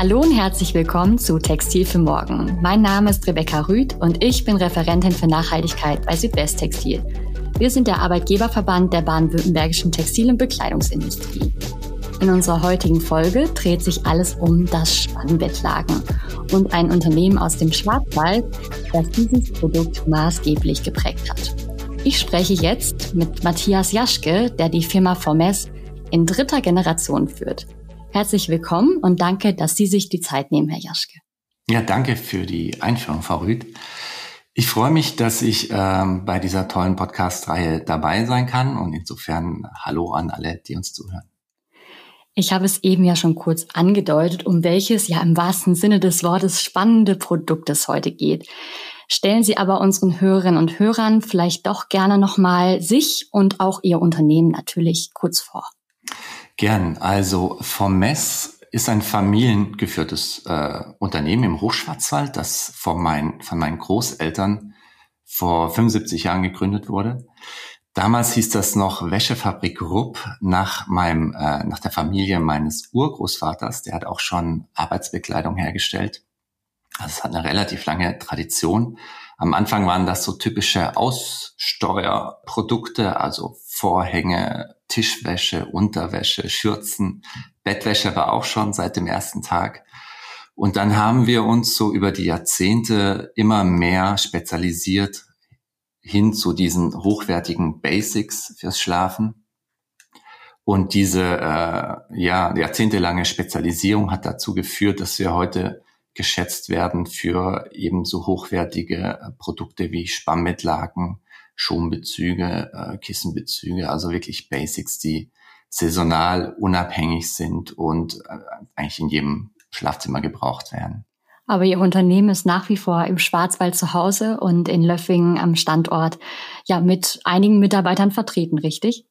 Hallo und herzlich willkommen zu Textil für Morgen. Mein Name ist Rebecca Rüth und ich bin Referentin für Nachhaltigkeit bei Südwesttextil. Wir sind der Arbeitgeberverband der baden-württembergischen Textil- und Bekleidungsindustrie. In unserer heutigen Folge dreht sich alles um das Spannbettlagen und ein Unternehmen aus dem Schwarzwald, das dieses Produkt maßgeblich geprägt hat. Ich spreche jetzt mit Matthias Jaschke, der die Firma Formes in dritter Generation führt. Herzlich willkommen und danke, dass Sie sich die Zeit nehmen, Herr Jaschke. Ja, danke für die Einführung, Frau Rüth. Ich freue mich, dass ich ähm, bei dieser tollen Podcast-Reihe dabei sein kann und insofern Hallo an alle, die uns zuhören. Ich habe es eben ja schon kurz angedeutet, um welches ja im wahrsten Sinne des Wortes spannende Produkt es heute geht. Stellen Sie aber unseren Hörerinnen und Hörern vielleicht doch gerne nochmal sich und auch Ihr Unternehmen natürlich kurz vor. Gern. Also Formes ist ein familiengeführtes äh, Unternehmen im Hochschwarzwald, das von, mein, von meinen Großeltern vor 75 Jahren gegründet wurde. Damals hieß das noch Wäschefabrik Rupp nach meinem, äh, nach der Familie meines Urgroßvaters. Der hat auch schon Arbeitsbekleidung hergestellt. Also es hat eine relativ lange Tradition. Am Anfang waren das so typische Aussteuerprodukte, also Vorhänge, Tischwäsche, Unterwäsche, Schürzen, Bettwäsche war auch schon seit dem ersten Tag. Und dann haben wir uns so über die Jahrzehnte immer mehr spezialisiert hin zu diesen hochwertigen Basics fürs Schlafen. Und diese äh, ja, jahrzehntelange Spezialisierung hat dazu geführt, dass wir heute geschätzt werden für ebenso hochwertige Produkte wie Spammbettlaken, Schonbezüge, äh, Kissenbezüge, also wirklich Basics, die saisonal unabhängig sind und äh, eigentlich in jedem Schlafzimmer gebraucht werden. Aber Ihr Unternehmen ist nach wie vor im Schwarzwald zu Hause und in Löffingen am Standort ja mit einigen Mitarbeitern vertreten, richtig?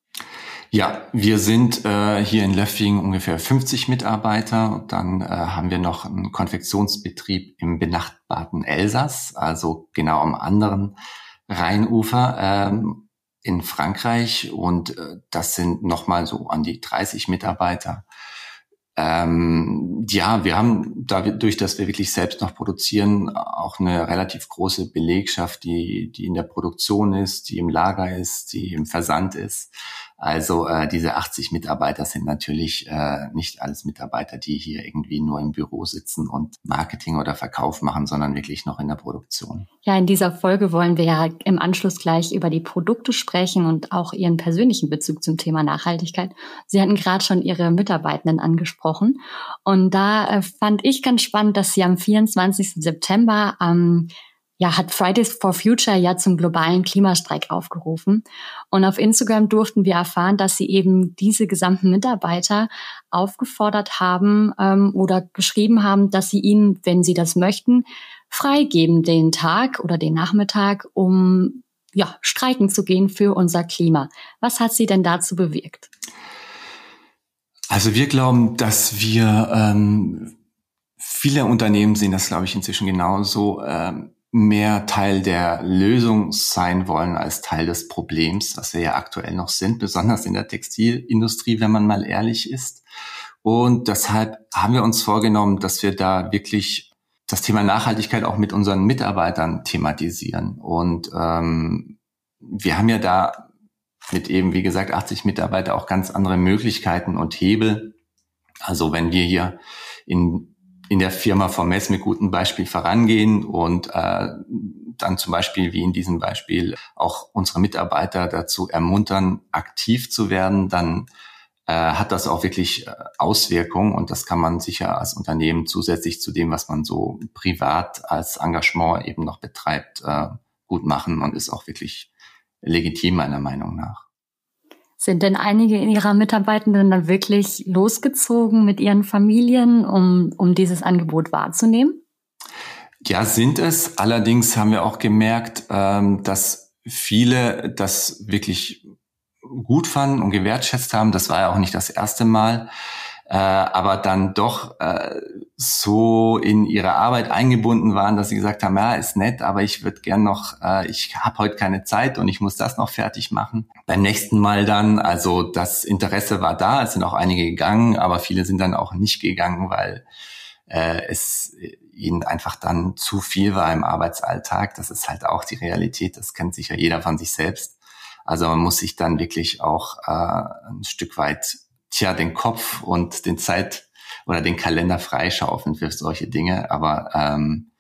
Ja, wir sind äh, hier in Löffingen ungefähr 50 Mitarbeiter. Und dann äh, haben wir noch einen Konfektionsbetrieb im benachbarten Elsass, also genau am anderen Rheinufer ähm, in Frankreich und äh, das sind nochmal so an die 30 Mitarbeiter. Ähm, ja, wir haben dadurch, dass wir wirklich selbst noch produzieren, auch eine relativ große Belegschaft, die, die in der Produktion ist, die im Lager ist, die im Versand ist. Also äh, diese 80 Mitarbeiter sind natürlich äh, nicht alles Mitarbeiter, die hier irgendwie nur im Büro sitzen und Marketing oder Verkauf machen, sondern wirklich noch in der Produktion. Ja, in dieser Folge wollen wir ja im Anschluss gleich über die Produkte sprechen und auch Ihren persönlichen Bezug zum Thema Nachhaltigkeit. Sie hatten gerade schon Ihre Mitarbeitenden angesprochen. Und da äh, fand ich ganz spannend, dass Sie am 24. September ähm, ja, hat Fridays for Future ja zum globalen Klimastreik aufgerufen. Und auf Instagram durften wir erfahren, dass sie eben diese gesamten Mitarbeiter aufgefordert haben ähm, oder geschrieben haben, dass sie ihnen, wenn sie das möchten, freigeben den Tag oder den Nachmittag, um ja, streiken zu gehen für unser Klima. Was hat sie denn dazu bewirkt? Also wir glauben, dass wir ähm, viele Unternehmen sehen das, glaube ich, inzwischen genauso. Ähm, mehr Teil der Lösung sein wollen als Teil des Problems, was wir ja aktuell noch sind, besonders in der Textilindustrie, wenn man mal ehrlich ist. Und deshalb haben wir uns vorgenommen, dass wir da wirklich das Thema Nachhaltigkeit auch mit unseren Mitarbeitern thematisieren. Und ähm, wir haben ja da mit eben, wie gesagt, 80 Mitarbeiter auch ganz andere Möglichkeiten und Hebel. Also wenn wir hier in in der Firma Formess mit gutem Beispiel vorangehen und äh, dann zum Beispiel wie in diesem Beispiel auch unsere Mitarbeiter dazu ermuntern, aktiv zu werden, dann äh, hat das auch wirklich äh, Auswirkungen und das kann man sicher als Unternehmen zusätzlich zu dem, was man so privat als Engagement eben noch betreibt, äh, gut machen und ist auch wirklich legitim meiner Meinung nach. Sind denn einige Ihrer Mitarbeitenden dann wirklich losgezogen mit ihren Familien, um, um dieses Angebot wahrzunehmen? Ja, sind es. Allerdings haben wir auch gemerkt, ähm, dass viele das wirklich gut fanden und gewertschätzt haben. Das war ja auch nicht das erste Mal äh, aber dann doch äh, so in ihre Arbeit eingebunden waren, dass sie gesagt haben, ja, ist nett, aber ich würde gern noch, äh, ich habe heute keine Zeit und ich muss das noch fertig machen. Beim nächsten Mal dann, also das Interesse war da, es sind auch einige gegangen, aber viele sind dann auch nicht gegangen, weil äh, es ihnen einfach dann zu viel war im Arbeitsalltag. Das ist halt auch die Realität, das kennt sicher jeder von sich selbst. Also man muss sich dann wirklich auch äh, ein Stück weit tja, den Kopf und den Zeit oder den Kalender freischaufeln für solche Dinge. Aber ähm,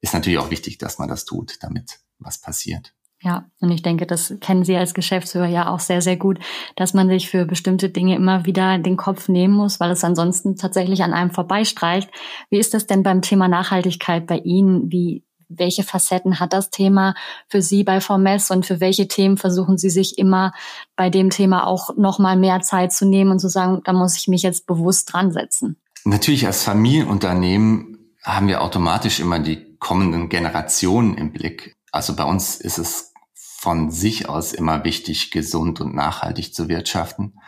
ist natürlich auch wichtig, dass man das tut, damit was passiert. Ja, und ich denke, das kennen Sie als Geschäftsführer ja auch sehr, sehr gut, dass man sich für bestimmte Dinge immer wieder den Kopf nehmen muss, weil es ansonsten tatsächlich an einem vorbeistreicht. Wie ist das denn beim Thema Nachhaltigkeit bei Ihnen? Wie welche Facetten hat das Thema für Sie bei Formess und für welche Themen versuchen Sie sich immer bei dem Thema auch nochmal mehr Zeit zu nehmen und zu sagen, da muss ich mich jetzt bewusst dran setzen? Natürlich als Familienunternehmen haben wir automatisch immer die kommenden Generationen im Blick. Also bei uns ist es von sich aus immer wichtig, gesund und nachhaltig zu wirtschaften.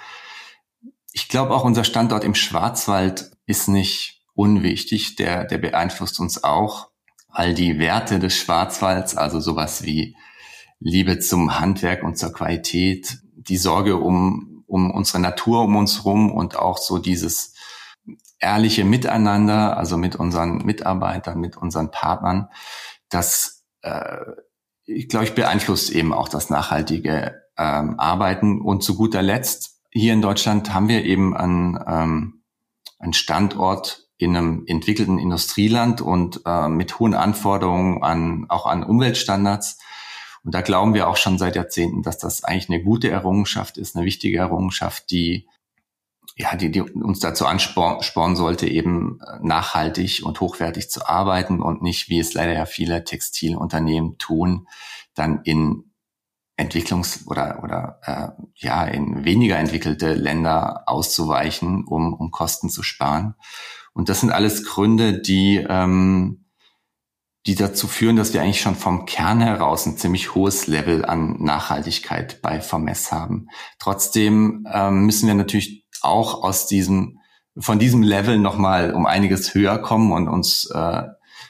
Ich glaube auch unser Standort im Schwarzwald ist nicht unwichtig, der, der beeinflusst uns auch all die Werte des Schwarzwalds, also sowas wie Liebe zum Handwerk und zur Qualität, die Sorge um, um unsere Natur um uns rum und auch so dieses ehrliche Miteinander, also mit unseren Mitarbeitern, mit unseren Partnern, das, äh, ich glaube, ich beeinflusst eben auch das nachhaltige ähm, Arbeiten. Und zu guter Letzt, hier in Deutschland haben wir eben einen, ähm, einen Standort in einem entwickelten Industrieland und äh, mit hohen Anforderungen an auch an Umweltstandards. Und da glauben wir auch schon seit Jahrzehnten, dass das eigentlich eine gute Errungenschaft ist, eine wichtige Errungenschaft, die ja, die, die uns dazu anspornen sollte, eben nachhaltig und hochwertig zu arbeiten und nicht, wie es leider ja viele Textilunternehmen tun, dann in Entwicklungs- oder, oder äh, ja, in weniger entwickelte Länder auszuweichen, um, um Kosten zu sparen. Und das sind alles Gründe, die, ähm, die dazu führen, dass wir eigentlich schon vom Kern heraus ein ziemlich hohes Level an Nachhaltigkeit bei Vermess haben. Trotzdem ähm, müssen wir natürlich auch aus diesem, von diesem Level nochmal um einiges höher kommen und uns äh,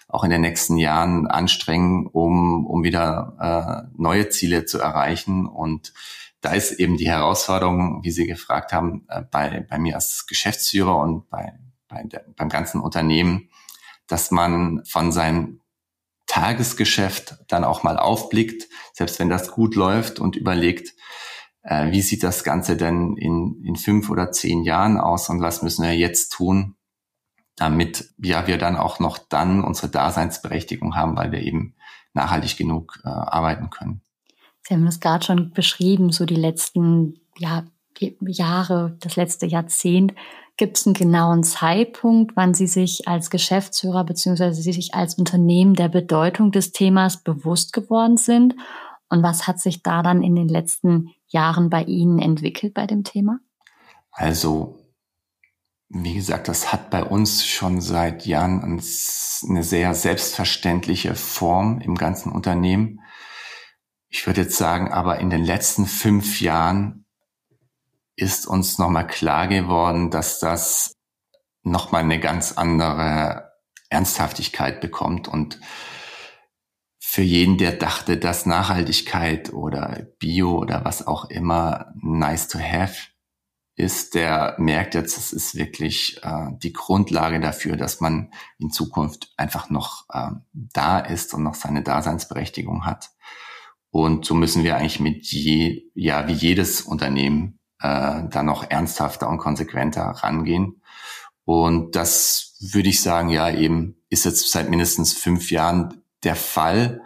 auch in den nächsten Jahren anstrengen, um, um wieder äh, neue Ziele zu erreichen. Und da ist eben die Herausforderung, wie Sie gefragt haben, äh, bei, bei mir als Geschäftsführer und bei, bei der, beim ganzen Unternehmen, dass man von seinem Tagesgeschäft dann auch mal aufblickt, selbst wenn das gut läuft und überlegt, äh, wie sieht das Ganze denn in, in fünf oder zehn Jahren aus und was müssen wir jetzt tun, damit ja, wir dann auch noch dann unsere Daseinsberechtigung haben, weil wir eben nachhaltig genug äh, arbeiten können. Sie haben es gerade schon beschrieben, so die letzten ja, Jahre, das letzte Jahrzehnt. Gibt es einen genauen Zeitpunkt, wann Sie sich als Geschäftsführer beziehungsweise Sie sich als Unternehmen der Bedeutung des Themas bewusst geworden sind? Und was hat sich da dann in den letzten Jahren bei Ihnen entwickelt bei dem Thema? Also, wie gesagt, das hat bei uns schon seit Jahren eine sehr selbstverständliche Form im ganzen Unternehmen. Ich würde jetzt sagen, aber in den letzten fünf Jahren ist uns nochmal klar geworden, dass das nochmal eine ganz andere Ernsthaftigkeit bekommt und für jeden, der dachte, dass Nachhaltigkeit oder Bio oder was auch immer nice to have ist, der merkt jetzt, es ist wirklich äh, die Grundlage dafür, dass man in Zukunft einfach noch äh, da ist und noch seine Daseinsberechtigung hat. Und so müssen wir eigentlich mit je, ja, wie jedes Unternehmen äh, da noch ernsthafter und konsequenter rangehen. Und das würde ich sagen, ja, eben ist jetzt seit mindestens fünf Jahren der Fall.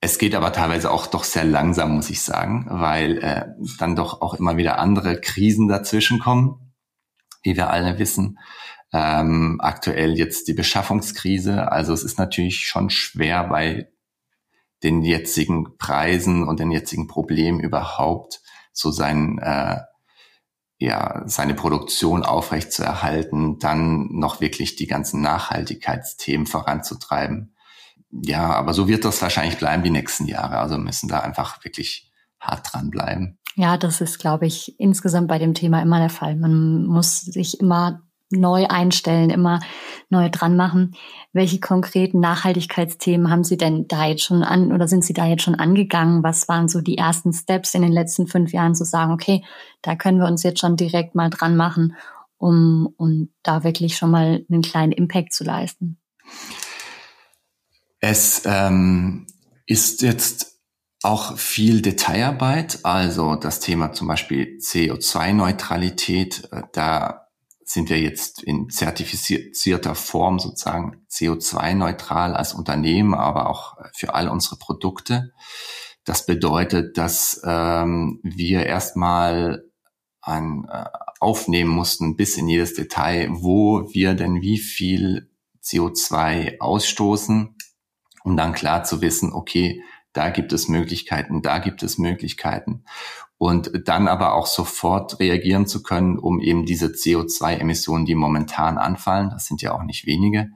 Es geht aber teilweise auch doch sehr langsam, muss ich sagen, weil äh, dann doch auch immer wieder andere Krisen dazwischen kommen, wie wir alle wissen. Ähm, aktuell jetzt die Beschaffungskrise. Also es ist natürlich schon schwer bei den jetzigen Preisen und den jetzigen Problemen überhaupt so sein äh, ja, seine Produktion aufrechtzuerhalten, dann noch wirklich die ganzen Nachhaltigkeitsthemen voranzutreiben. ja, aber so wird das wahrscheinlich bleiben die nächsten Jahre. Also müssen da einfach wirklich hart dran bleiben. Ja, das ist, glaube ich, insgesamt bei dem Thema immer der Fall. Man muss sich immer neu einstellen, immer neu dran machen. Welche konkreten Nachhaltigkeitsthemen haben Sie denn da jetzt schon an oder sind Sie da jetzt schon angegangen? Was waren so die ersten Steps in den letzten fünf Jahren zu sagen, okay, da können wir uns jetzt schon direkt mal dran machen, um, um da wirklich schon mal einen kleinen Impact zu leisten? Es ähm, ist jetzt auch viel Detailarbeit, also das Thema zum Beispiel CO2-Neutralität, äh, da sind wir jetzt in zertifizierter Form sozusagen CO2-neutral als Unternehmen, aber auch für all unsere Produkte. Das bedeutet, dass ähm, wir erstmal an, äh, aufnehmen mussten bis in jedes Detail, wo wir denn wie viel CO2 ausstoßen, um dann klar zu wissen, okay, da gibt es Möglichkeiten, da gibt es Möglichkeiten und dann aber auch sofort reagieren zu können, um eben diese CO2-Emissionen, die momentan anfallen, das sind ja auch nicht wenige,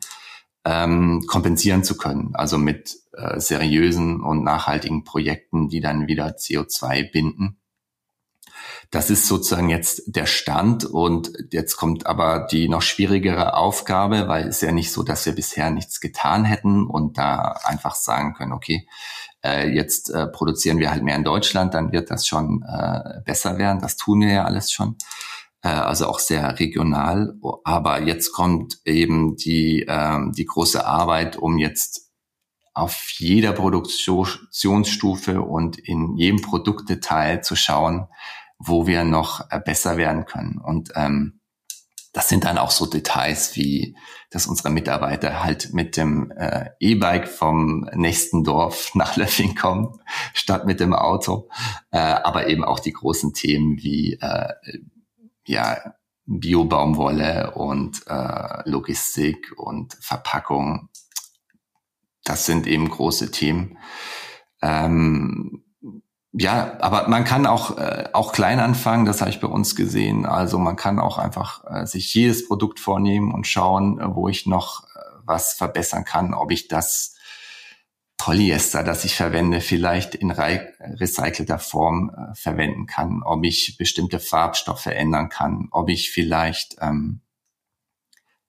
ähm, kompensieren zu können. Also mit äh, seriösen und nachhaltigen Projekten, die dann wieder CO2 binden. Das ist sozusagen jetzt der Stand und jetzt kommt aber die noch schwierigere Aufgabe, weil es ja nicht so, dass wir bisher nichts getan hätten und da einfach sagen können, okay, äh, jetzt äh, produzieren wir halt mehr in Deutschland, dann wird das schon äh, besser werden. Das tun wir ja alles schon. Äh, also auch sehr regional. Aber jetzt kommt eben die, äh, die große Arbeit, um jetzt auf jeder Produktionsstufe und in jedem Produktdetail zu schauen, wo wir noch äh, besser werden können. Und ähm, das sind dann auch so Details wie, dass unsere Mitarbeiter halt mit dem äh, E-Bike vom nächsten Dorf nach Löffing kommen, statt mit dem Auto. Äh, aber eben auch die großen Themen wie äh, ja, Bio-Baumwolle und äh, Logistik und Verpackung. Das sind eben große Themen. Ähm, ja, aber man kann auch, äh, auch klein anfangen, das habe ich bei uns gesehen. Also man kann auch einfach äh, sich jedes Produkt vornehmen und schauen, äh, wo ich noch äh, was verbessern kann, ob ich das Polyester, das ich verwende, vielleicht in re recycelter Form äh, verwenden kann, ob ich bestimmte Farbstoffe ändern kann, ob ich vielleicht ähm,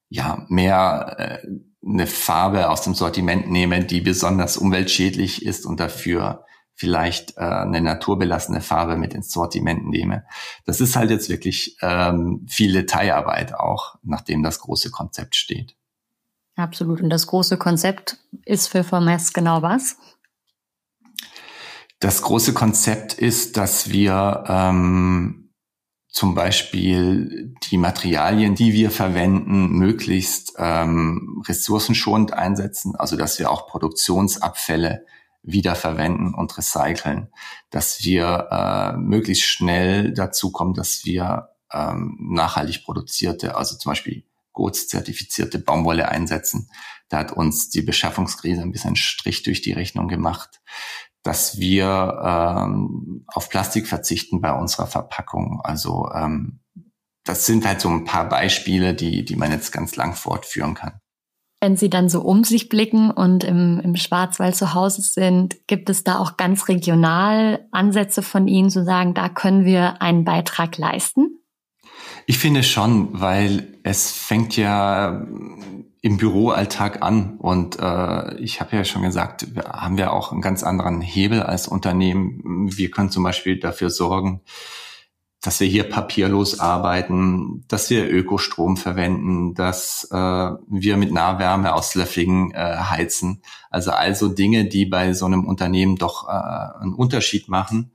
ja mehr äh, eine Farbe aus dem Sortiment nehme, die besonders umweltschädlich ist und dafür vielleicht äh, eine naturbelassene Farbe mit ins Sortiment nehme. Das ist halt jetzt wirklich ähm, viel Detailarbeit auch, nachdem das große Konzept steht. Absolut. Und das große Konzept ist für Formes genau was? Das große Konzept ist, dass wir ähm, zum Beispiel die Materialien, die wir verwenden, möglichst ähm, ressourcenschonend einsetzen, also dass wir auch Produktionsabfälle wiederverwenden und recyceln, dass wir äh, möglichst schnell dazu kommen, dass wir ähm, nachhaltig produzierte, also zum Beispiel GOTS-zertifizierte Baumwolle einsetzen. Da hat uns die Beschaffungskrise ein bisschen Strich durch die Rechnung gemacht, dass wir ähm, auf Plastik verzichten bei unserer Verpackung. Also ähm, das sind halt so ein paar Beispiele, die, die man jetzt ganz lang fortführen kann. Wenn Sie dann so um sich blicken und im, im Schwarzwald zu Hause sind, gibt es da auch ganz regional Ansätze von Ihnen zu sagen, da können wir einen Beitrag leisten? Ich finde schon, weil es fängt ja im Büroalltag an und äh, ich habe ja schon gesagt, haben wir auch einen ganz anderen Hebel als Unternehmen. Wir können zum Beispiel dafür sorgen, dass wir hier papierlos arbeiten, dass wir Ökostrom verwenden, dass äh, wir mit Nahwärme aus Löffingen äh, heizen. Also also Dinge, die bei so einem Unternehmen doch äh, einen Unterschied machen.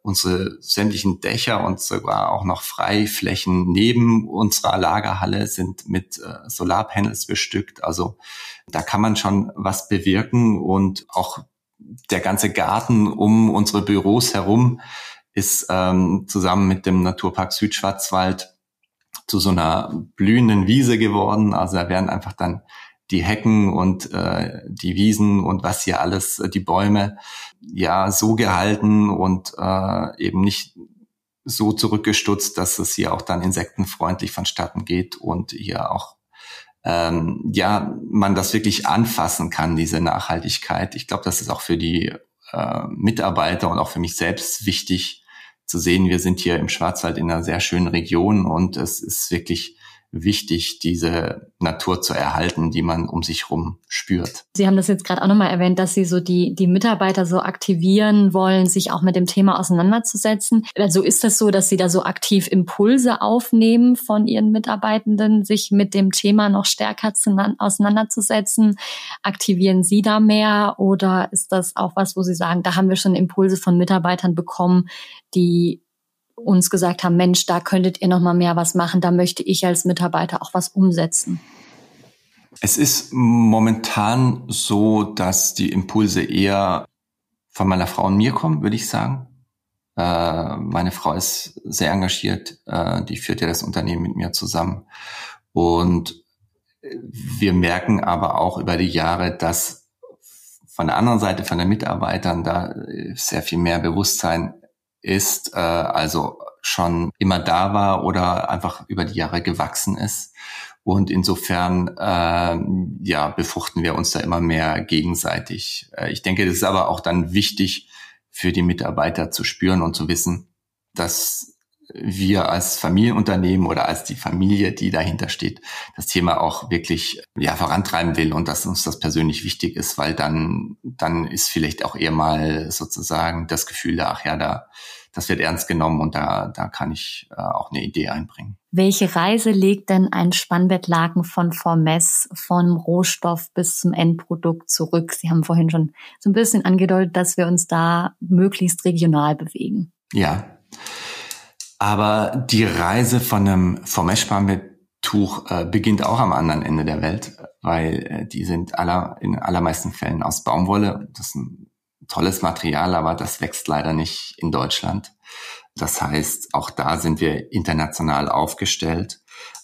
Unsere sämtlichen Dächer und sogar auch noch Freiflächen neben unserer Lagerhalle sind mit äh, Solarpanels bestückt. Also da kann man schon was bewirken und auch der ganze Garten um unsere Büros herum ist ähm, zusammen mit dem Naturpark Südschwarzwald zu so einer blühenden Wiese geworden. Also da werden einfach dann die Hecken und äh, die Wiesen und was hier alles, äh, die Bäume, ja so gehalten und äh, eben nicht so zurückgestutzt, dass es hier auch dann insektenfreundlich vonstatten geht und hier auch ähm, ja, man das wirklich anfassen kann, diese Nachhaltigkeit. Ich glaube, das ist auch für die äh, Mitarbeiter und auch für mich selbst wichtig zu sehen. Wir sind hier im Schwarzwald in einer sehr schönen Region und es ist wirklich wichtig, diese Natur zu erhalten, die man um sich herum spürt. Sie haben das jetzt gerade auch nochmal erwähnt, dass Sie so die, die Mitarbeiter so aktivieren wollen, sich auch mit dem Thema auseinanderzusetzen. Also ist das so, dass Sie da so aktiv Impulse aufnehmen von Ihren Mitarbeitenden, sich mit dem Thema noch stärker zu, auseinanderzusetzen? Aktivieren Sie da mehr oder ist das auch was, wo Sie sagen, da haben wir schon Impulse von Mitarbeitern bekommen, die uns gesagt haben, Mensch, da könntet ihr noch mal mehr was machen, da möchte ich als Mitarbeiter auch was umsetzen? Es ist momentan so, dass die Impulse eher von meiner Frau und mir kommen, würde ich sagen. Äh, meine Frau ist sehr engagiert, äh, die führt ja das Unternehmen mit mir zusammen. Und wir merken aber auch über die Jahre, dass von der anderen Seite, von den Mitarbeitern, da sehr viel mehr Bewusstsein ist, äh, also schon immer da war oder einfach über die Jahre gewachsen ist. Und insofern äh, ja, befruchten wir uns da immer mehr gegenseitig. Äh, ich denke, das ist aber auch dann wichtig für die Mitarbeiter zu spüren und zu wissen, dass wir als Familienunternehmen oder als die Familie, die dahinter steht, das Thema auch wirklich ja vorantreiben will und dass uns das persönlich wichtig ist, weil dann dann ist vielleicht auch eher mal sozusagen das Gefühl da, ach ja, da das wird ernst genommen und da da kann ich äh, auch eine Idee einbringen. Welche Reise legt denn ein Spannbettlaken von Formess vom Rohstoff bis zum Endprodukt zurück? Sie haben vorhin schon so ein bisschen angedeutet, dass wir uns da möglichst regional bewegen. Ja. Aber die Reise von einem Formeshbarmbetttuch äh, beginnt auch am anderen Ende der Welt, weil äh, die sind aller, in allermeisten Fällen aus Baumwolle. Das ist ein tolles Material, aber das wächst leider nicht in Deutschland. Das heißt, auch da sind wir international aufgestellt.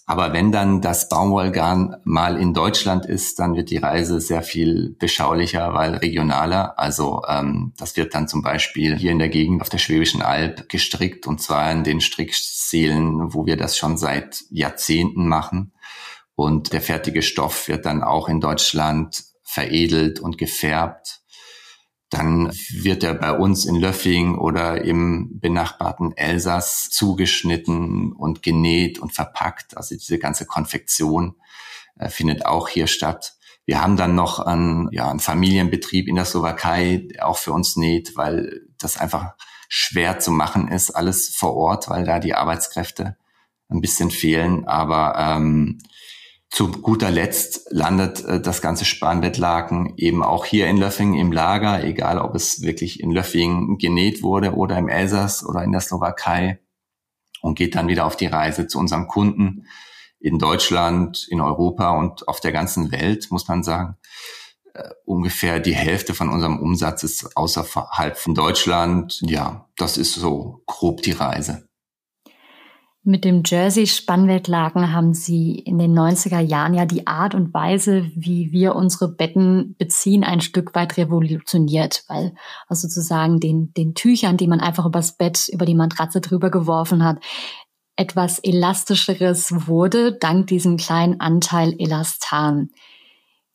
Aber wenn dann das Baumwollgarn mal in Deutschland ist, dann wird die Reise sehr viel beschaulicher, weil regionaler. Also ähm, das wird dann zum Beispiel hier in der Gegend auf der Schwäbischen Alb gestrickt und zwar in den Stricksälen, wo wir das schon seit Jahrzehnten machen. Und der fertige Stoff wird dann auch in Deutschland veredelt und gefärbt dann wird er bei uns in Löffing oder im benachbarten Elsass zugeschnitten und genäht und verpackt. Also diese ganze Konfektion äh, findet auch hier statt. Wir haben dann noch einen, ja, einen Familienbetrieb in der Slowakei, der auch für uns näht, weil das einfach schwer zu machen ist, alles vor Ort, weil da die Arbeitskräfte ein bisschen fehlen. Aber ähm, zu guter Letzt landet äh, das ganze Spanbettlaken eben auch hier in Löffing im Lager, egal ob es wirklich in Löffing genäht wurde oder im Elsass oder in der Slowakei und geht dann wieder auf die Reise zu unserem Kunden in Deutschland, in Europa und auf der ganzen Welt, muss man sagen. Uh, ungefähr die Hälfte von unserem Umsatz ist außerhalb von Deutschland. Ja, das ist so grob die Reise. Mit dem Jersey-Spannbettlaken haben Sie in den 90er Jahren ja die Art und Weise, wie wir unsere Betten beziehen, ein Stück weit revolutioniert, weil also sozusagen den, den Tüchern, die man einfach übers Bett, über die Matratze drüber geworfen hat, etwas elastischeres wurde, dank diesem kleinen Anteil Elastan.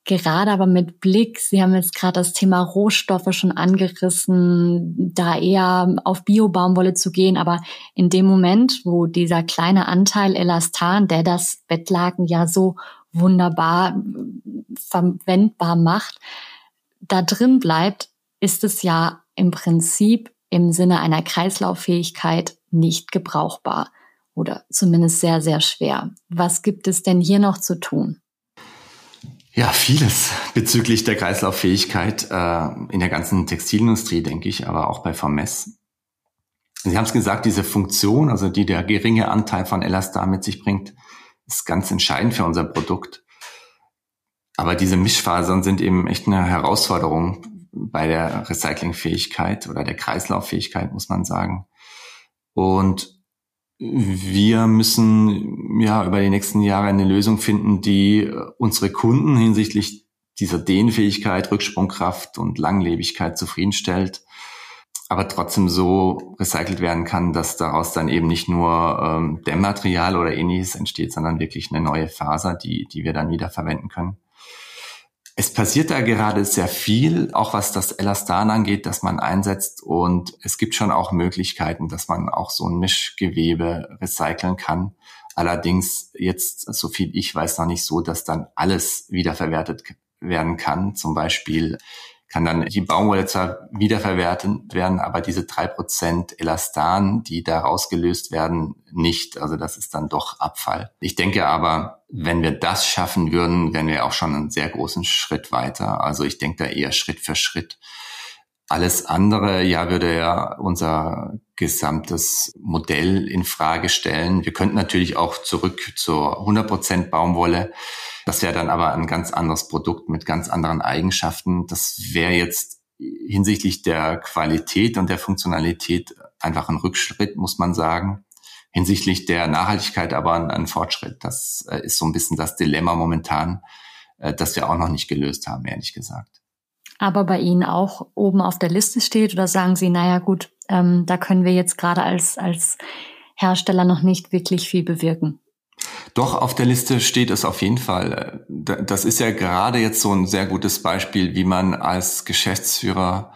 Gerade aber mit Blick, Sie haben jetzt gerade das Thema Rohstoffe schon angerissen, da eher auf Bio-Baumwolle zu gehen, aber in dem Moment, wo dieser kleine Anteil Elastan, der das Bettlaken ja so wunderbar verwendbar macht, da drin bleibt, ist es ja im Prinzip im Sinne einer Kreislauffähigkeit nicht gebrauchbar oder zumindest sehr, sehr schwer. Was gibt es denn hier noch zu tun? Ja, vieles bezüglich der Kreislauffähigkeit äh, in der ganzen Textilindustrie, denke ich, aber auch bei Vermess. Sie haben es gesagt, diese Funktion, also die der geringe Anteil von Elastar mit sich bringt, ist ganz entscheidend für unser Produkt. Aber diese Mischfasern sind eben echt eine Herausforderung bei der Recyclingfähigkeit oder der Kreislauffähigkeit, muss man sagen. Und wir müssen ja über die nächsten Jahre eine Lösung finden, die äh, unsere Kunden hinsichtlich dieser Dehnfähigkeit, Rücksprungkraft und Langlebigkeit zufriedenstellt. aber trotzdem so recycelt werden kann, dass daraus dann eben nicht nur ähm, Dämmmaterial oder ähnliches entsteht, sondern wirklich eine neue Faser, die, die wir dann wieder verwenden können. Es passiert da gerade sehr viel, auch was das Elastan angeht, das man einsetzt. Und es gibt schon auch Möglichkeiten, dass man auch so ein Mischgewebe recyceln kann. Allerdings jetzt, so viel ich weiß, noch nicht so, dass dann alles wiederverwertet werden kann. Zum Beispiel kann dann die Baumwolle zwar wiederverwertet werden, aber diese drei Prozent Elastan, die da rausgelöst werden, nicht. Also das ist dann doch Abfall. Ich denke aber, wenn wir das schaffen würden, wären wir auch schon einen sehr großen Schritt weiter. Also ich denke da eher Schritt für Schritt. Alles andere, ja, würde ja unser gesamtes Modell in Frage stellen. Wir könnten natürlich auch zurück zur 100 Prozent Baumwolle das wäre dann aber ein ganz anderes Produkt mit ganz anderen Eigenschaften. Das wäre jetzt hinsichtlich der Qualität und der Funktionalität einfach ein Rückschritt, muss man sagen. Hinsichtlich der Nachhaltigkeit aber ein, ein Fortschritt. Das äh, ist so ein bisschen das Dilemma momentan, äh, das wir auch noch nicht gelöst haben, ehrlich gesagt. Aber bei Ihnen auch oben auf der Liste steht oder sagen Sie, naja gut, ähm, da können wir jetzt gerade als, als Hersteller noch nicht wirklich viel bewirken? Doch, auf der Liste steht es auf jeden Fall. Das ist ja gerade jetzt so ein sehr gutes Beispiel, wie man als Geschäftsführer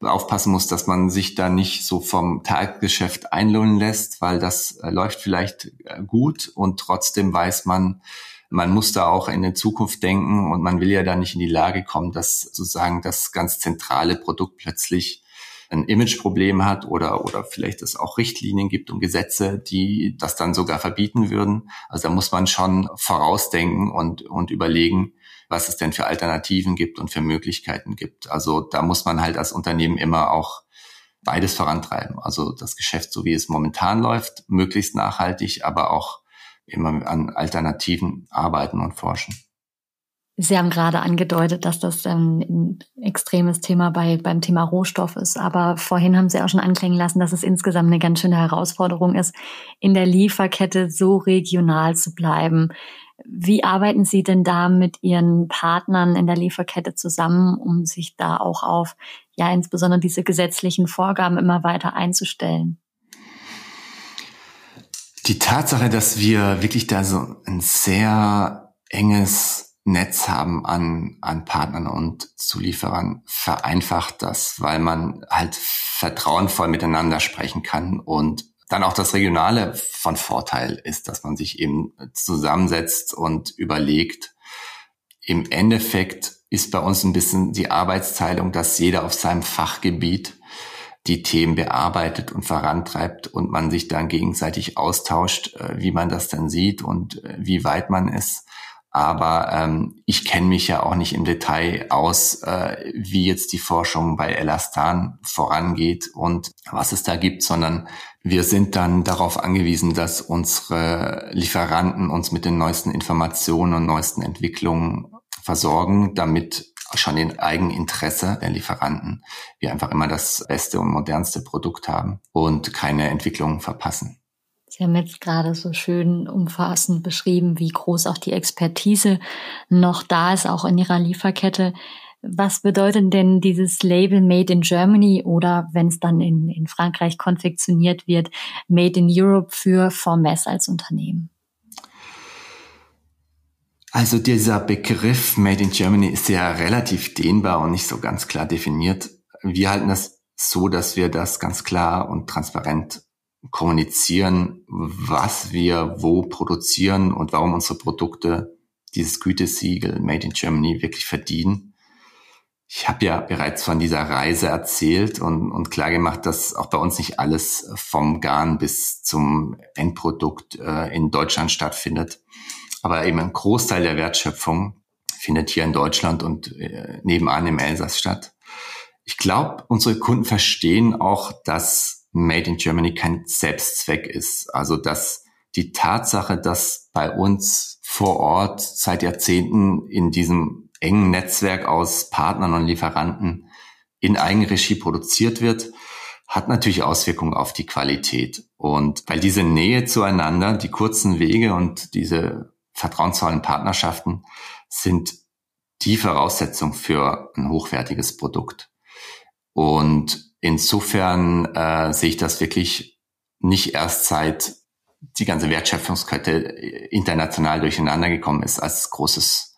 aufpassen muss, dass man sich da nicht so vom Tagesgeschäft einlullen lässt, weil das äh, läuft vielleicht äh, gut und trotzdem weiß man, man muss da auch in die Zukunft denken und man will ja da nicht in die Lage kommen, dass sozusagen das ganz zentrale Produkt plötzlich ein Imageproblem hat oder, oder vielleicht es auch Richtlinien gibt und Gesetze, die das dann sogar verbieten würden. Also da muss man schon vorausdenken und, und überlegen, was es denn für Alternativen gibt und für Möglichkeiten gibt. Also da muss man halt als Unternehmen immer auch beides vorantreiben. Also das Geschäft, so wie es momentan läuft, möglichst nachhaltig, aber auch immer an Alternativen arbeiten und forschen. Sie haben gerade angedeutet, dass das ähm, ein extremes Thema bei, beim Thema Rohstoff ist. Aber vorhin haben Sie auch schon anklingen lassen, dass es insgesamt eine ganz schöne Herausforderung ist, in der Lieferkette so regional zu bleiben. Wie arbeiten Sie denn da mit Ihren Partnern in der Lieferkette zusammen, um sich da auch auf, ja, insbesondere diese gesetzlichen Vorgaben immer weiter einzustellen? Die Tatsache, dass wir wirklich da so ein sehr enges Netz haben an, an Partnern und Zulieferern vereinfacht das, weil man halt vertrauenvoll miteinander sprechen kann und dann auch das Regionale von Vorteil ist, dass man sich eben zusammensetzt und überlegt. Im Endeffekt ist bei uns ein bisschen die Arbeitsteilung, dass jeder auf seinem Fachgebiet die Themen bearbeitet und vorantreibt und man sich dann gegenseitig austauscht, äh, wie man das dann sieht und äh, wie weit man ist. Aber ähm, ich kenne mich ja auch nicht im Detail aus, äh, wie jetzt die Forschung bei Elastan vorangeht und was es da gibt, sondern wir sind dann darauf angewiesen, dass unsere Lieferanten uns mit den neuesten Informationen und neuesten Entwicklungen versorgen, damit schon in Eigeninteresse der Lieferanten wir einfach immer das beste und modernste Produkt haben und keine Entwicklungen verpassen. Sie haben jetzt gerade so schön umfassend beschrieben, wie groß auch die Expertise noch da ist, auch in Ihrer Lieferkette. Was bedeutet denn dieses Label Made in Germany oder wenn es dann in, in Frankreich konfektioniert wird, Made in Europe für Formes als Unternehmen? Also dieser Begriff Made in Germany ist ja relativ dehnbar und nicht so ganz klar definiert. Wir halten das so, dass wir das ganz klar und transparent kommunizieren, was wir wo produzieren und warum unsere Produkte dieses Gütesiegel Made in Germany wirklich verdienen. Ich habe ja bereits von dieser Reise erzählt und, und klar gemacht, dass auch bei uns nicht alles vom Garn bis zum Endprodukt äh, in Deutschland stattfindet. Aber eben ein Großteil der Wertschöpfung findet hier in Deutschland und äh, nebenan im Elsass statt. Ich glaube, unsere Kunden verstehen auch, dass Made in Germany kein Selbstzweck ist. Also dass die Tatsache, dass bei uns vor Ort seit Jahrzehnten in diesem engen Netzwerk aus Partnern und Lieferanten in Eigenregie produziert wird, hat natürlich Auswirkungen auf die Qualität. Und weil diese Nähe zueinander, die kurzen Wege und diese vertrauensvollen Partnerschaften sind die Voraussetzung für ein hochwertiges Produkt. Und insofern äh, sehe ich das wirklich nicht erst seit die ganze Wertschöpfungskette international durcheinander gekommen ist, als großes,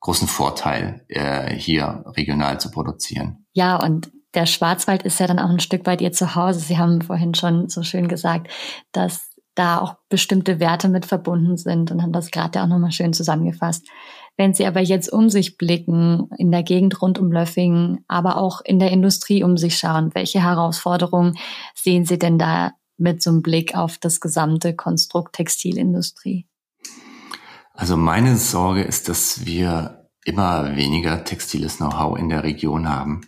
großen Vorteil, äh, hier regional zu produzieren. Ja, und der Schwarzwald ist ja dann auch ein Stück bei dir zu Hause. Sie haben vorhin schon so schön gesagt, dass da auch bestimmte Werte mit verbunden sind und haben das gerade auch nochmal schön zusammengefasst. Wenn Sie aber jetzt um sich blicken, in der Gegend rund um Löffingen, aber auch in der Industrie um sich schauen, welche Herausforderungen sehen Sie denn da mit so einem Blick auf das gesamte Konstrukt Textilindustrie? Also meine Sorge ist, dass wir immer weniger textiles Know-how in der Region haben.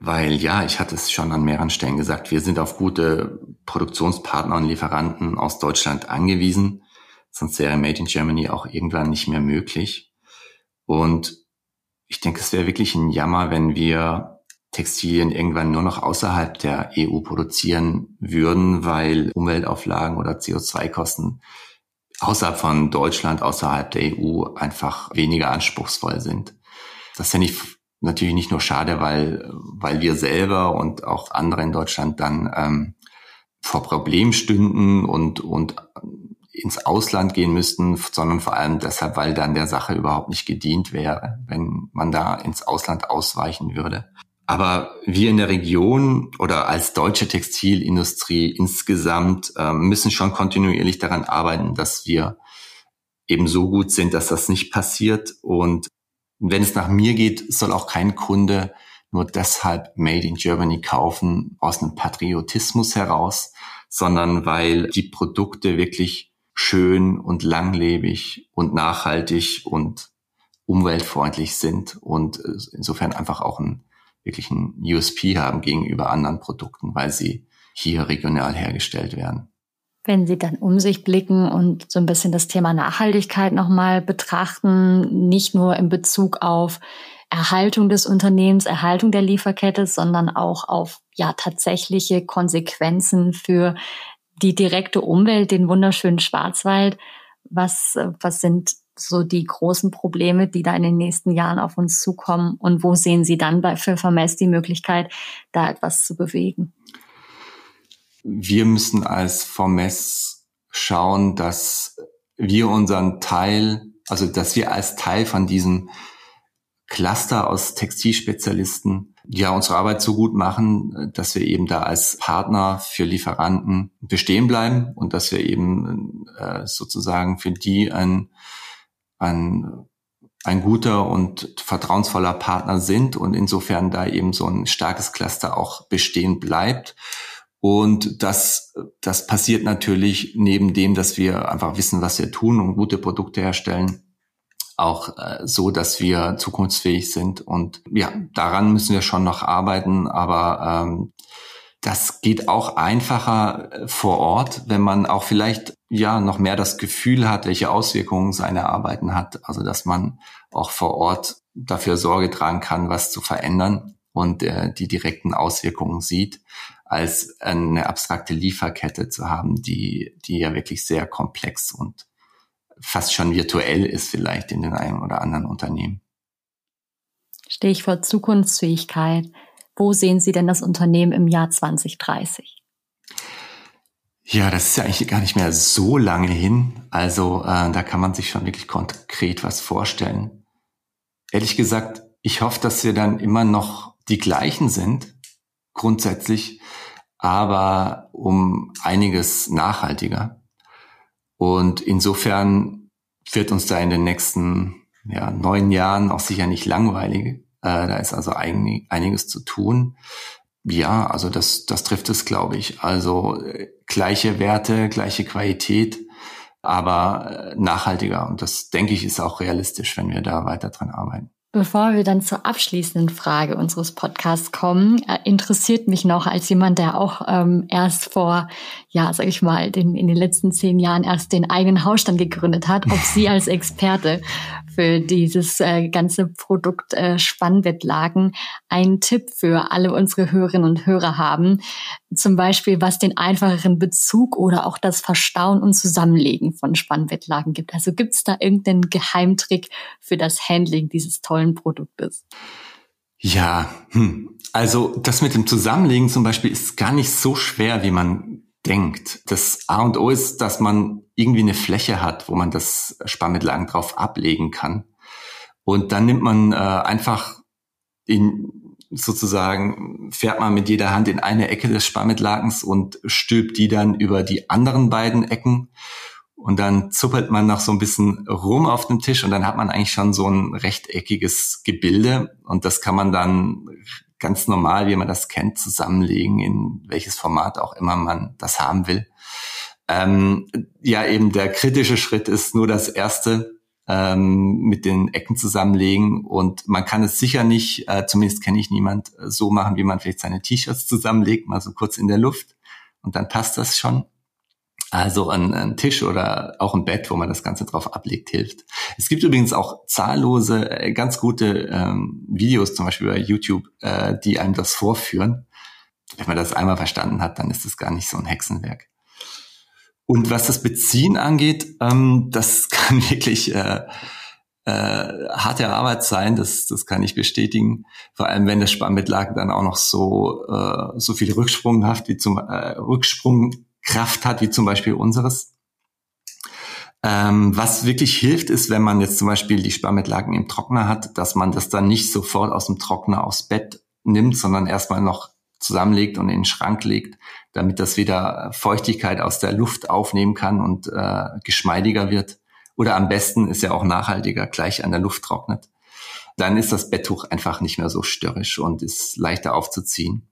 Weil ja, ich hatte es schon an mehreren Stellen gesagt, wir sind auf gute Produktionspartner und Lieferanten aus Deutschland angewiesen. Sonst wäre Made in Germany auch irgendwann nicht mehr möglich. Und ich denke, es wäre wirklich ein Jammer, wenn wir Textilien irgendwann nur noch außerhalb der EU produzieren würden, weil Umweltauflagen oder CO2-Kosten außerhalb von Deutschland, außerhalb der EU einfach weniger anspruchsvoll sind. Das finde ich natürlich nicht nur schade, weil, weil wir selber und auch andere in Deutschland dann ähm, vor Problemen stünden und, und ins Ausland gehen müssten, sondern vor allem deshalb, weil dann der Sache überhaupt nicht gedient wäre, wenn man da ins Ausland ausweichen würde. Aber wir in der Region oder als deutsche Textilindustrie insgesamt äh, müssen schon kontinuierlich daran arbeiten, dass wir eben so gut sind, dass das nicht passiert und wenn es nach mir geht, soll auch kein Kunde nur deshalb Made in Germany kaufen aus einem Patriotismus heraus, sondern weil die Produkte wirklich schön und langlebig und nachhaltig und umweltfreundlich sind und insofern einfach auch einen wirklichen USP haben gegenüber anderen Produkten, weil sie hier regional hergestellt werden. Wenn Sie dann um sich blicken und so ein bisschen das Thema Nachhaltigkeit nochmal betrachten, nicht nur in Bezug auf Erhaltung des Unternehmens, Erhaltung der Lieferkette, sondern auch auf ja tatsächliche Konsequenzen für die direkte Umwelt, den wunderschönen Schwarzwald. Was, was sind so die großen Probleme, die da in den nächsten Jahren auf uns zukommen? Und wo sehen Sie dann bei, für Vermess die Möglichkeit, da etwas zu bewegen? wir müssen als Formess schauen, dass wir unseren Teil, also dass wir als Teil von diesem Cluster aus Textilspezialisten ja unsere Arbeit so gut machen, dass wir eben da als Partner für Lieferanten bestehen bleiben und dass wir eben äh, sozusagen für die ein, ein, ein guter und vertrauensvoller Partner sind und insofern da eben so ein starkes Cluster auch bestehen bleibt. Und das, das passiert natürlich neben dem, dass wir einfach wissen, was wir tun und gute Produkte herstellen, auch äh, so, dass wir zukunftsfähig sind. Und ja, daran müssen wir schon noch arbeiten, aber ähm, das geht auch einfacher äh, vor Ort, wenn man auch vielleicht ja noch mehr das Gefühl hat, welche Auswirkungen seine Arbeiten hat. Also dass man auch vor Ort dafür Sorge tragen kann, was zu verändern und äh, die direkten Auswirkungen sieht als eine abstrakte Lieferkette zu haben, die, die ja wirklich sehr komplex und fast schon virtuell ist vielleicht in den einen oder anderen Unternehmen. Stichwort Zukunftsfähigkeit. Wo sehen Sie denn das Unternehmen im Jahr 2030? Ja, das ist ja eigentlich gar nicht mehr so lange hin. Also äh, da kann man sich schon wirklich konkret was vorstellen. Ehrlich gesagt, ich hoffe, dass wir dann immer noch die gleichen sind, grundsätzlich, aber um einiges nachhaltiger. Und insofern wird uns da in den nächsten ja, neun Jahren auch sicher nicht langweilig. Äh, da ist also einig, einiges zu tun. Ja, also das, das trifft es, glaube ich. Also äh, gleiche Werte, gleiche Qualität, aber äh, nachhaltiger. Und das, denke ich, ist auch realistisch, wenn wir da weiter dran arbeiten. Bevor wir dann zur abschließenden Frage unseres Podcasts kommen, äh, interessiert mich noch als jemand, der auch ähm, erst vor, ja, sag ich mal, den, in den letzten zehn Jahren erst den eigenen Hausstand gegründet hat, ob Sie als Experte für dieses äh, ganze Produkt äh, Spannbettlagen einen Tipp für alle unsere Hörerinnen und Hörer haben. Zum Beispiel, was den einfacheren Bezug oder auch das Verstauen und Zusammenlegen von Spannbettlagen gibt. Also gibt es da irgendeinen Geheimtrick für das Handling dieses tollen Produktes? Ja, hm. also das mit dem Zusammenlegen zum Beispiel ist gar nicht so schwer, wie man denkt. Das A und O ist, dass man irgendwie eine Fläche hat, wo man das Sparmittellagen drauf ablegen kann. Und dann nimmt man äh, einfach in sozusagen fährt man mit jeder Hand in eine Ecke des Sparmittlagens und stülpt die dann über die anderen beiden Ecken. Und dann zuppelt man noch so ein bisschen rum auf dem Tisch und dann hat man eigentlich schon so ein rechteckiges Gebilde. Und das kann man dann ganz normal, wie man das kennt, zusammenlegen, in welches Format auch immer man das haben will. Ähm, ja, eben der kritische Schritt ist nur das erste, ähm, mit den Ecken zusammenlegen und man kann es sicher nicht, äh, zumindest kenne ich niemand, äh, so machen, wie man vielleicht seine T-Shirts zusammenlegt, mal so kurz in der Luft und dann passt das schon. Also ein, ein, Tisch oder auch ein Bett, wo man das Ganze drauf ablegt, hilft. Es gibt übrigens auch zahllose, äh, ganz gute ähm, Videos, zum Beispiel bei YouTube, äh, die einem das vorführen. Wenn man das einmal verstanden hat, dann ist das gar nicht so ein Hexenwerk. Und was das Beziehen angeht, ähm, das kann wirklich äh, äh, harte Arbeit sein, das, das kann ich bestätigen. Vor allem, wenn das Spannbettlaken dann auch noch so, äh, so viel Rücksprunghaft wie zum äh, Rücksprungkraft hat, wie zum Beispiel unseres. Ähm, was wirklich hilft, ist, wenn man jetzt zum Beispiel die Sparmitlaken im Trockner hat, dass man das dann nicht sofort aus dem Trockner aufs Bett nimmt, sondern erstmal noch zusammenlegt und in den Schrank legt, damit das wieder Feuchtigkeit aus der Luft aufnehmen kann und äh, geschmeidiger wird. Oder am besten ist ja auch nachhaltiger, gleich an der Luft trocknet. Dann ist das Betttuch einfach nicht mehr so störrisch und ist leichter aufzuziehen.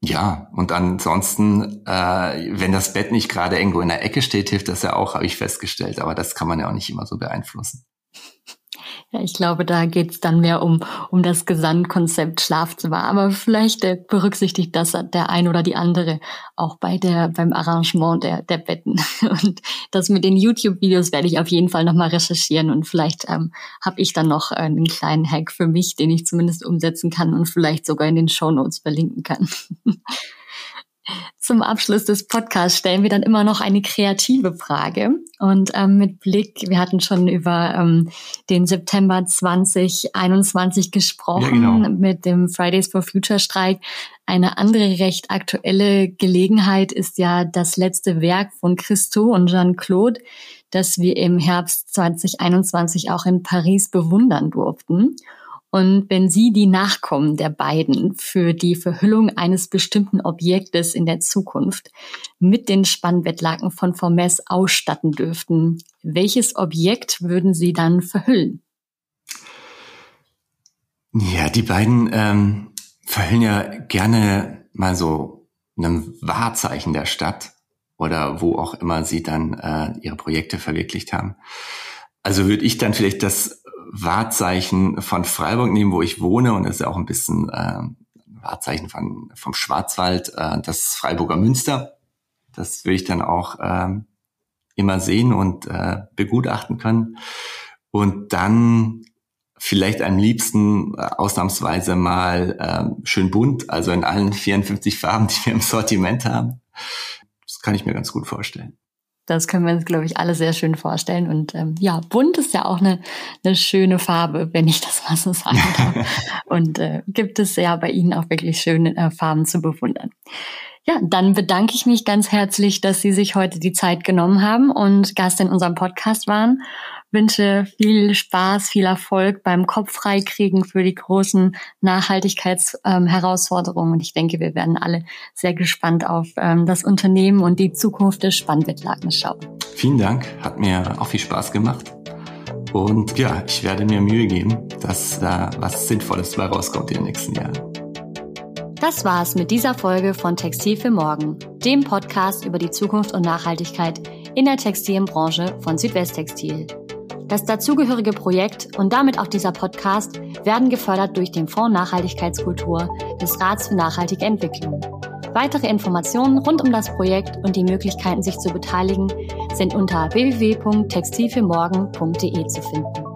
Ja, und ansonsten, äh, wenn das Bett nicht gerade irgendwo in der Ecke steht, hilft das ja auch, habe ich festgestellt. Aber das kann man ja auch nicht immer so beeinflussen. Ja, ich glaube, da geht's dann mehr um, um das Gesamtkonzept Schlafzimmer. Aber vielleicht äh, berücksichtigt das der ein oder die andere auch bei der, beim Arrangement der, der Betten. Und das mit den YouTube-Videos werde ich auf jeden Fall nochmal recherchieren und vielleicht ähm, habe ich dann noch einen kleinen Hack für mich, den ich zumindest umsetzen kann und vielleicht sogar in den Show Notes verlinken kann. Zum Abschluss des Podcasts stellen wir dann immer noch eine kreative Frage. Und ähm, mit Blick, wir hatten schon über ähm, den September 2021 gesprochen, ja, genau. mit dem Fridays for Future Streik. Eine andere recht aktuelle Gelegenheit ist ja das letzte Werk von Christo und Jean-Claude, das wir im Herbst 2021 auch in Paris bewundern durften. Und wenn Sie die Nachkommen der beiden für die Verhüllung eines bestimmten Objektes in der Zukunft mit den Spannbettlaken von Formes ausstatten dürften, welches Objekt würden Sie dann verhüllen? Ja, die beiden ähm, verhüllen ja gerne mal so einem Wahrzeichen der Stadt oder wo auch immer sie dann äh, ihre Projekte verwirklicht haben. Also würde ich dann vielleicht das Wahrzeichen von Freiburg nehmen, wo ich wohne, und das ist ja auch ein bisschen äh, Wahrzeichen von, vom Schwarzwald, äh, das Freiburger Münster. Das will ich dann auch äh, immer sehen und äh, begutachten können. Und dann vielleicht am liebsten äh, ausnahmsweise mal äh, schön bunt, also in allen 54 Farben, die wir im Sortiment haben. Das kann ich mir ganz gut vorstellen. Das können wir uns, glaube ich, alle sehr schön vorstellen. Und ähm, ja, bunt ist ja auch eine, eine schöne Farbe, wenn ich das mal so sagen darf. Und äh, gibt es ja bei Ihnen auch wirklich schöne äh, Farben zu bewundern. Ja, dann bedanke ich mich ganz herzlich, dass Sie sich heute die Zeit genommen haben und Gast in unserem Podcast waren wünsche viel Spaß, viel Erfolg beim Kopf freikriegen für die großen Nachhaltigkeitsherausforderungen. Ähm, und ich denke, wir werden alle sehr gespannt auf ähm, das Unternehmen und die Zukunft des Spannbettlagens schauen. Vielen Dank, hat mir auch viel Spaß gemacht. Und ja, ich werde mir Mühe geben, dass da was Sinnvolles bei rauskommt in den nächsten Jahren. Das war's mit dieser Folge von Textil für Morgen, dem Podcast über die Zukunft und Nachhaltigkeit in der Textilbranche von Südwesttextil. Das dazugehörige Projekt und damit auch dieser Podcast werden gefördert durch den Fonds Nachhaltigkeitskultur des Rats für nachhaltige Entwicklung. Weitere Informationen rund um das Projekt und die Möglichkeiten, sich zu beteiligen, sind unter www.textilfürmorgen.de zu finden.